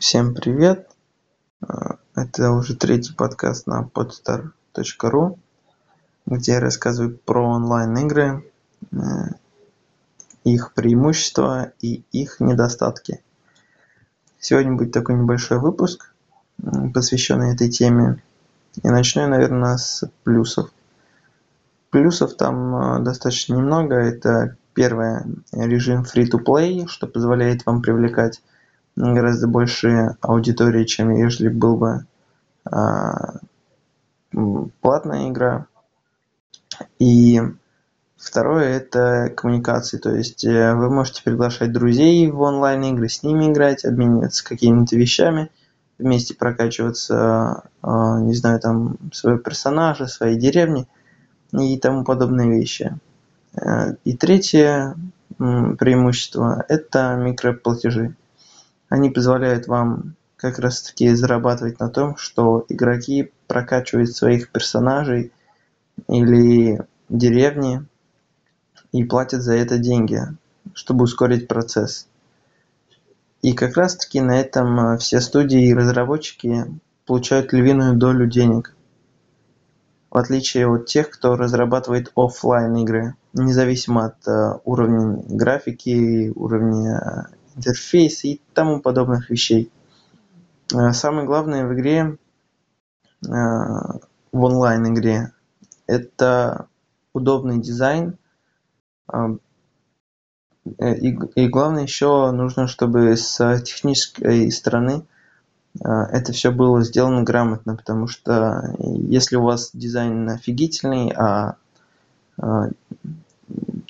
Всем привет! А, Это уже третий подкаст на podstar.ru, где я рассказываю про онлайн-игры, э, их преимущества и их недостатки. Сегодня будет такой небольшой выпуск, посвященный этой теме. И начну я, наверное, с плюсов. Плюсов там а, достаточно немного. Это первое, режим free-to-play, что позволяет вам привлекать гораздо больше аудитории, чем если был бы а, платная игра. И второе это коммуникации, то есть э, вы можете приглашать друзей в онлайн игры, с ними играть, обмениваться какими-то вещами, вместе прокачиваться, а, не знаю, там, своего персонажа, своей деревни и тому подобные вещи. Э, и третье преимущество – это микроплатежи они позволяют вам как раз таки зарабатывать на том, что игроки прокачивают своих персонажей или деревни и платят за это деньги, чтобы ускорить процесс. И как раз таки на этом э, все студии и разработчики получают львиную долю денег. В отличие от тех, кто разрабатывает офлайн игры, независимо от э, уровня графики, уровня интерфейс и тому подобных вещей. Э, самое главное в игре, э, в онлайн-игре, это удобный дизайн. Э, и, и главное еще нужно, чтобы с технической стороны это все было сделано грамотно, потому что если у вас дизайн офигительный, а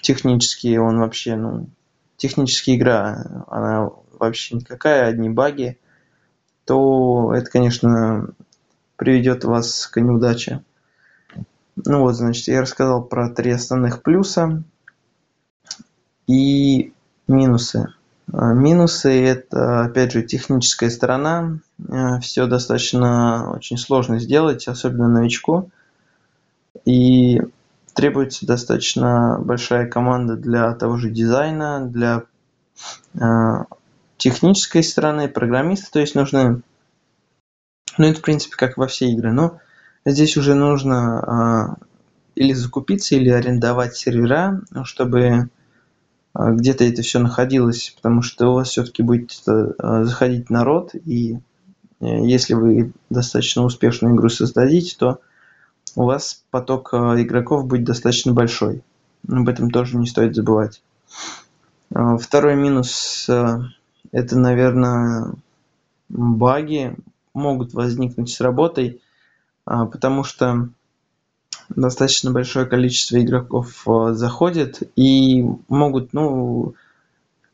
технически он вообще ну, технически игра, она вообще никакая, одни баги, то это, конечно, приведет вас к неудаче. Ну вот, значит, я рассказал про три основных плюса и минусы. А, минусы – это, опять же, техническая сторона. А, Все достаточно очень сложно сделать, особенно новичку. И требуется достаточно большая команда для того же дизайна, для э, технической стороны, программисты, то есть нужны, ну это в принципе как во все игры, но здесь уже нужно э, или закупиться, или арендовать сервера, чтобы э, где-то это все находилось, потому что у вас все-таки будет э, заходить народ, и э, если вы достаточно успешную игру создадите, то у вас поток э, игроков будет достаточно большой. Об этом тоже не стоит забывать. Э, второй минус э, – это, наверное, баги могут возникнуть с работой, потому что достаточно большое количество игроков заходит и могут, ну,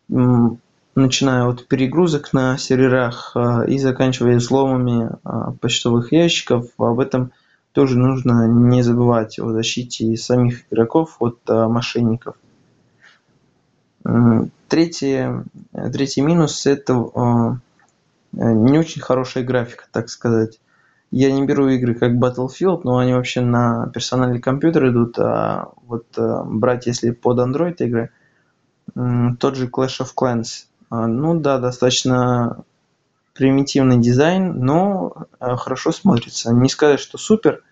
начиная от перегрузок на серверах и заканчивая взломами почтовых ящиков, об этом тоже нужно не забывать о защите самих игроков от а, мошенников. Третий, третий минус – это а, не очень хорошая графика, так сказать. Я не беру игры как Battlefield, но они вообще на персональный компьютер идут, а вот а, брать, если под Android игры, тот же Clash of Clans, ну да, достаточно примитивный дизайн, но э, хорошо смотрится. Не сказать, что супер,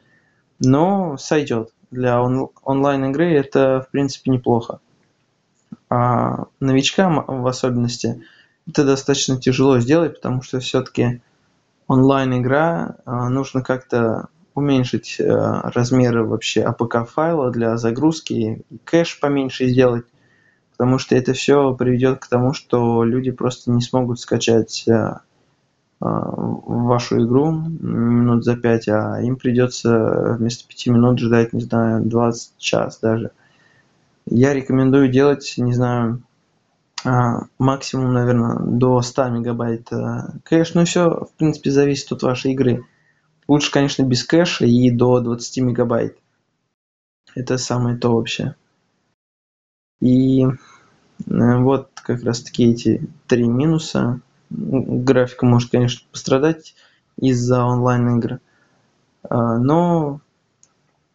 но сойдет. Для он- онлайн-игры это, в принципе, неплохо. А новичкам в особенности это достаточно тяжело сделать, потому что все-таки онлайн-игра, а, нужно как-то уменьшить э, размеры вообще APK файла для загрузки, кэш поменьше сделать, потому что это все приведет к тому, что люди просто не смогут скачать а, вашу игру минут за пять, а им придется вместо пяти минут ждать, не знаю, 20 час даже. Я рекомендую делать, не знаю, а, максимум, наверное, до 100 мегабайт э, кэш. Ну, все, в принципе, зависит от вашей игры. Лучше, конечно, без кэша и до 20 мегабайт. Это самое то вообще. И э, вот как раз таки эти три минуса графика может, конечно, пострадать из-за онлайн-игр. А, но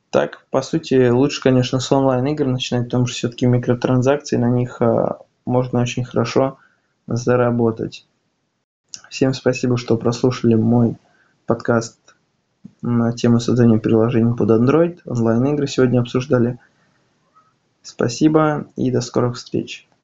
так, по сути, лучше, конечно, с онлайн-игр начинать, потому что все-таки микротранзакции, на них а, можно очень хорошо заработать. Всем спасибо, что прослушали мой подкаст на тему создания приложений под Android. Онлайн-игры сегодня обсуждали. Спасибо и до скорых встреч.